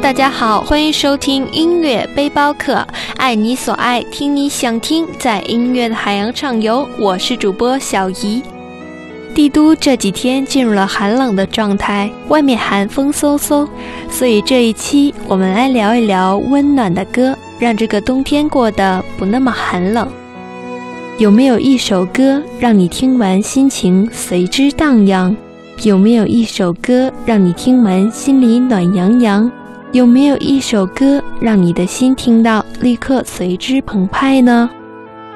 大家好，欢迎收听音乐背包客，爱你所爱，听你想听，在音乐的海洋畅游。我是主播小怡。帝都这几天进入了寒冷的状态，外面寒风嗖嗖，所以这一期我们来聊一聊温暖的歌，让这个冬天过得不那么寒冷。有没有一首歌让你听完心情随之荡漾？有没有一首歌让你听完心里暖洋洋？有没有一首歌让你的心听到立刻随之澎湃呢？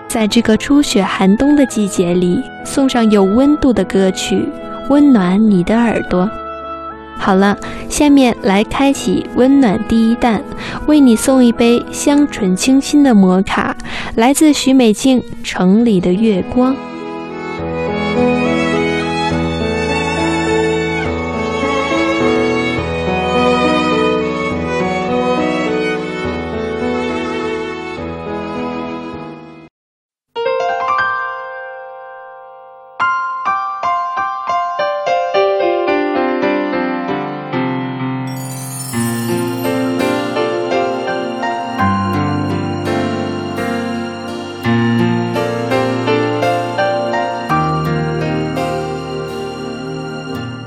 在这个初雪寒冬的季节里，送上有温度的歌曲，温暖你的耳朵。好了，下面来开启温暖第一弹，为你送一杯香醇清新的摩卡，来自许美静《城里的月光》。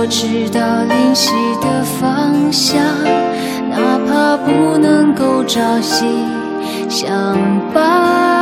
我知道灵犀的方向，哪怕不能够朝夕相伴。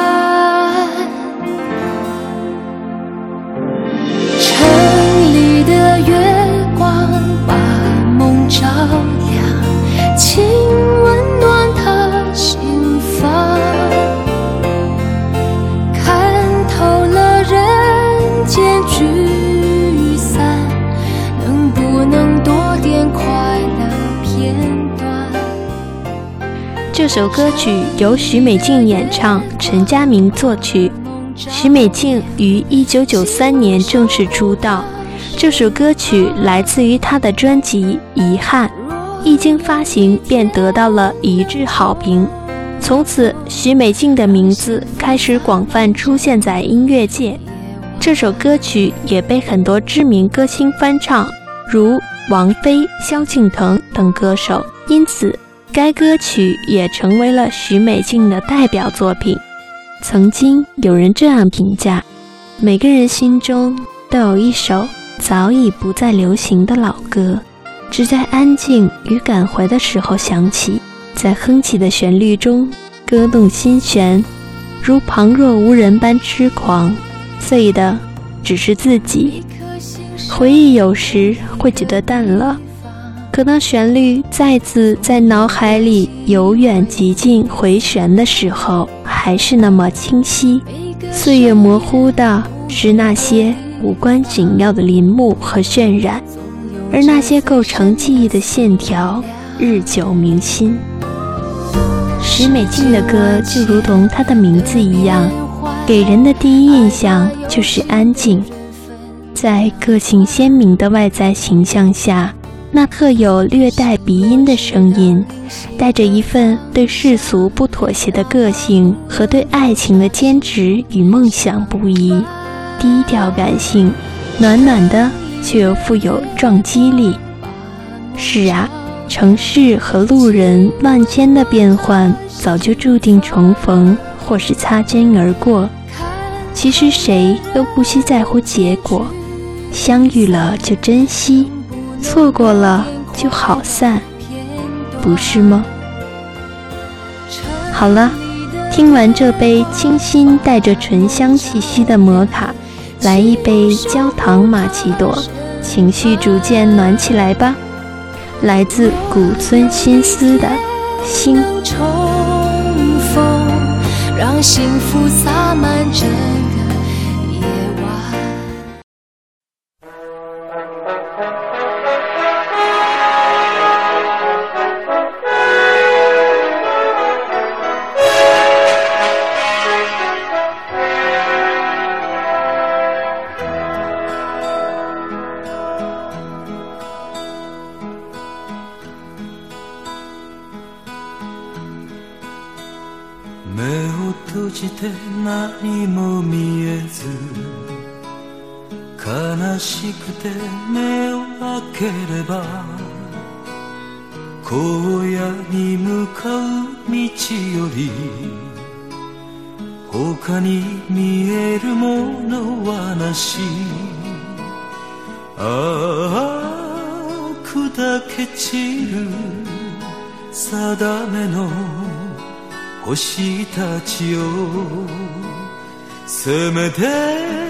首歌曲由许美静演唱，陈佳明作曲。许美静于1993年正式出道。这首歌曲来自于她的专辑《遗憾》，一经发行便得到了一致好评。从此，许美静的名字开始广泛出现在音乐界。这首歌曲也被很多知名歌星翻唱，如王菲、萧敬腾等歌手。因此。该歌曲也成为了许美静的代表作品。曾经有人这样评价：每个人心中都有一首早已不再流行的老歌，只在安静与感怀的时候响起，在哼起的旋律中歌动心弦，如旁若无人般痴狂，醉的只是自己。回忆有时会觉得淡了。可当旋律再次在脑海里由远及近回旋的时候，还是那么清晰。岁月模糊的是那些无关紧要的林木和渲染，而那些构成记忆的线条日久弥新。石美静的歌就如同她的名字一样，给人的第一印象就是安静，在个性鲜明的外在形象下。那特有略带鼻音的声音，带着一份对世俗不妥协的个性和对爱情的坚持与梦想不移，低调感性，暖暖的却又富有撞击力。是啊，城市和路人万千的变换，早就注定重逢或是擦肩而过。其实谁都不需在乎结果，相遇了就珍惜。错过了就好散，不是吗？好了，听完这杯清新带着醇香气息的摩卡，来一杯焦糖玛奇朵，情绪逐渐暖起来吧。来自古村新司的心。让幸福洒满整しくて目を開ければ荒野に向かう道より他に見えるものはなし。ああ砕け散る定めの星たちよ。せめて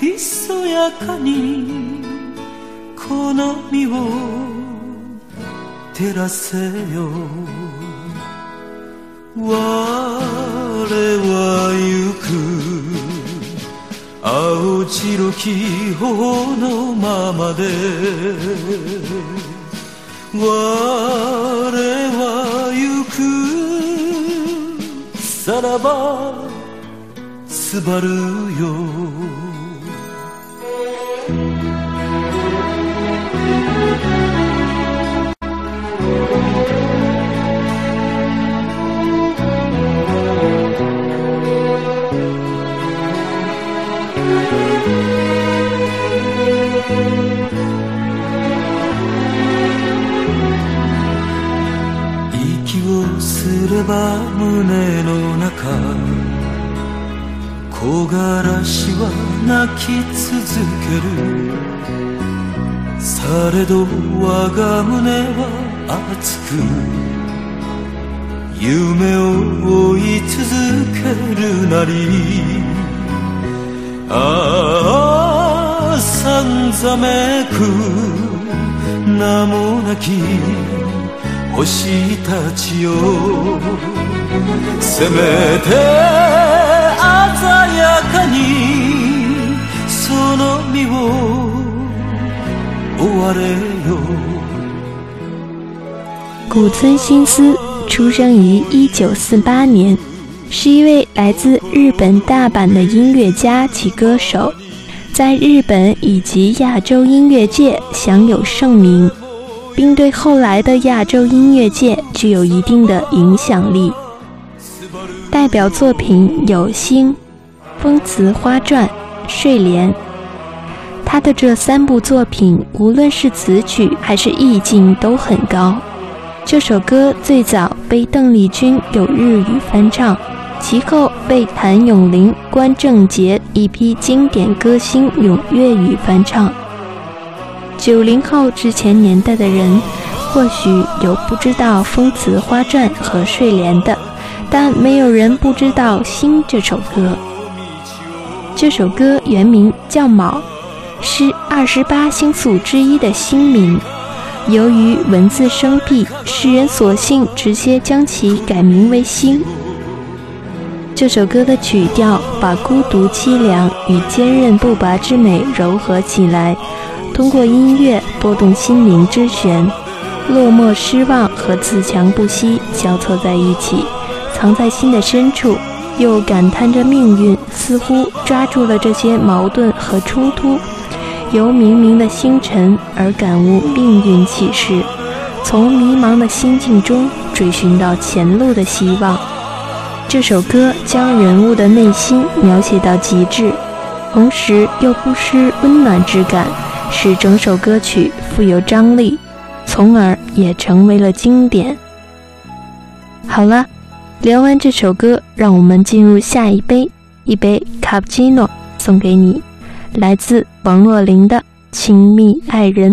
ひそやかにこの身を照らせよ。我は行く。青白き頬のままで。我は行く。さらばすばるよ。胸の中木枯らしは泣き続ける。されど我が胸は熱く夢を追い続けるなり。ああさんざめく名もなき星たちよ。せめて鮮やかにその身を追われよ古村新司出生于一九四八年，是一位来自日本大阪的音乐家及歌手，在日本以及亚洲音乐界享有盛名。并对后来的亚洲音乐界具有一定的影响力。 代表作品有《星》《风词花传》《睡莲》。他的这三部作品，无论是词曲还是意境都很高。这首歌最早被邓丽君有日语翻唱，其后被谭咏麟、关正杰一批经典歌星用粤语翻唱。九零后之前年代的人，或许有不知道《风词花传》和《睡莲》的，但没有人不知道《星》这首歌。这首歌原名叫《卯》，是二十八星宿之一的星名。由于文字生僻，世人索性直接将其改名为《星》。这首歌的曲调把孤独凄凉与坚韧不拔之美糅合起来。通过音乐拨动心灵之弦，落寞、失望和自强不息交错在一起，藏在心的深处，又感叹着命运似乎抓住了这些矛盾和冲突。由冥冥的星辰而感悟命运启示，从迷茫的心境中追寻到前路的希望。这首歌将人物的内心描写到极致，同时又不失温暖之感。使整首歌曲富有张力，从而也成为了经典。好了，聊完这首歌，让我们进入下一杯，一杯卡布奇诺，送给你，来自王若琳的《亲密爱人》。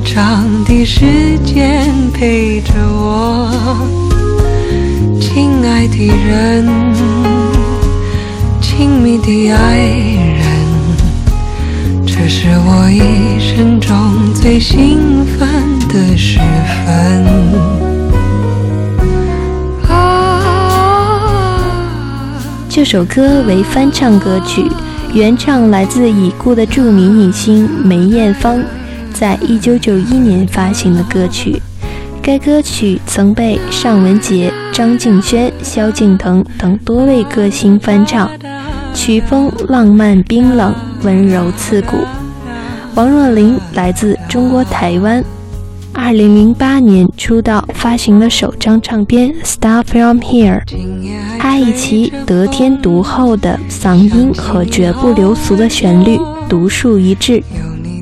长的时间陪着我，亲爱的人。亲密的爱人，这是我一生中最兴奋的时分。啊这首歌为翻唱歌曲，原唱来自已故的著名女星梅艳芳，在一九九一年发行的歌曲。该歌曲曾被尚雯婕、张敬轩、萧敬腾等多位歌星翻唱。曲风浪漫冰冷，温柔刺骨。王若琳来自中国台湾，2008年出道，发行了首张唱片《Star From Here》。她以其得天独厚的嗓音和绝不流俗的旋律独树一帜，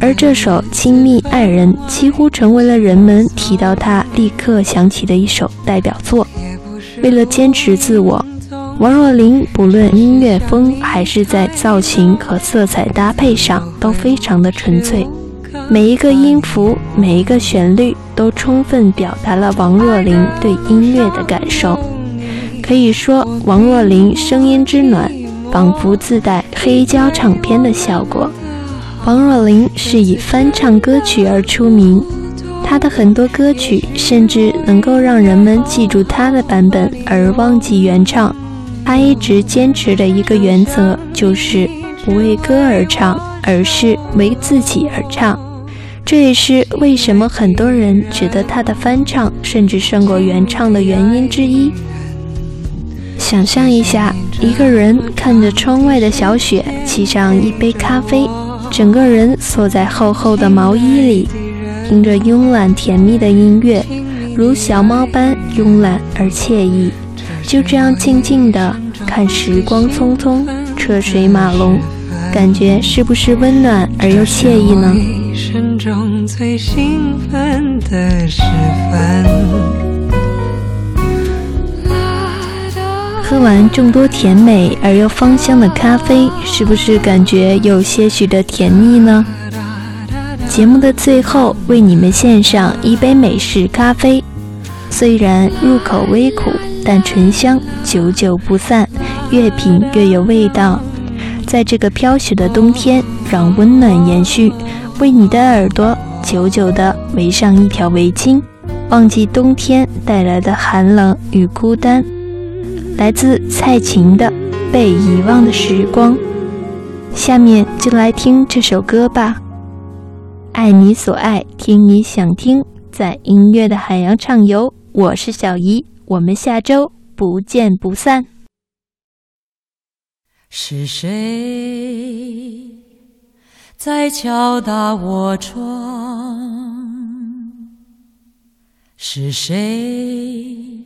而这首《亲密爱人》几乎成为了人们提到他立刻想起的一首代表作。为了坚持自我。王若琳不论音乐风还是在造型和色彩搭配上都非常的纯粹，每一个音符、每一个旋律都充分表达了王若琳对音乐的感受。可以说，王若琳声音之暖，仿佛自带黑胶唱片的效果。王若琳是以翻唱歌曲而出名，她的很多歌曲甚至能够让人们记住她的版本而忘记原唱。她一直坚持的一个原则就是不为歌而唱，而是为自己而唱。这也是为什么很多人觉得她的翻唱甚至胜过原唱的原因之一。想象一下，一个人看着窗外的小雪，沏上一杯咖啡，整个人缩在厚厚的毛衣里，听着慵懒甜蜜的音乐，如小猫般慵懒而惬意。就这样静静的看时光匆匆，车水马龙，感觉是不是温暖而又惬意呢？喝完众多甜美而又芳香的咖啡，是不是感觉有些许的甜蜜呢？节目的最后，为你们献上一杯美式咖啡，虽然入口微苦。但醇香久久不散，越品越有味道。在这个飘雪的冬天，让温暖延续，为你的耳朵久久的围上一条围巾，忘记冬天带来的寒冷与孤单。来自蔡琴的《被遗忘的时光》，下面就来听这首歌吧。爱你所爱，听你想听，在音乐的海洋畅游。我是小姨。我们下周不见不散。是谁在敲打我窗？是谁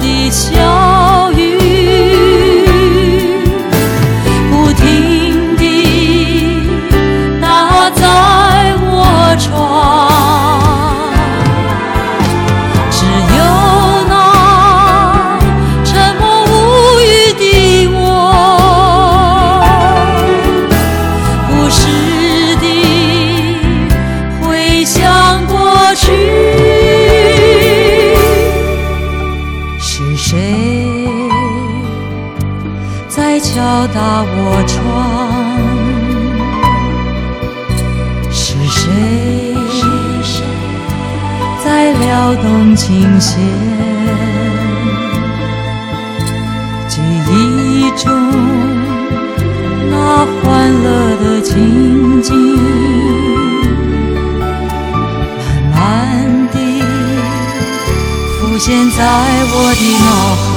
的小雨动琴弦？记忆中那欢乐的情景，慢慢地浮现在我的脑海。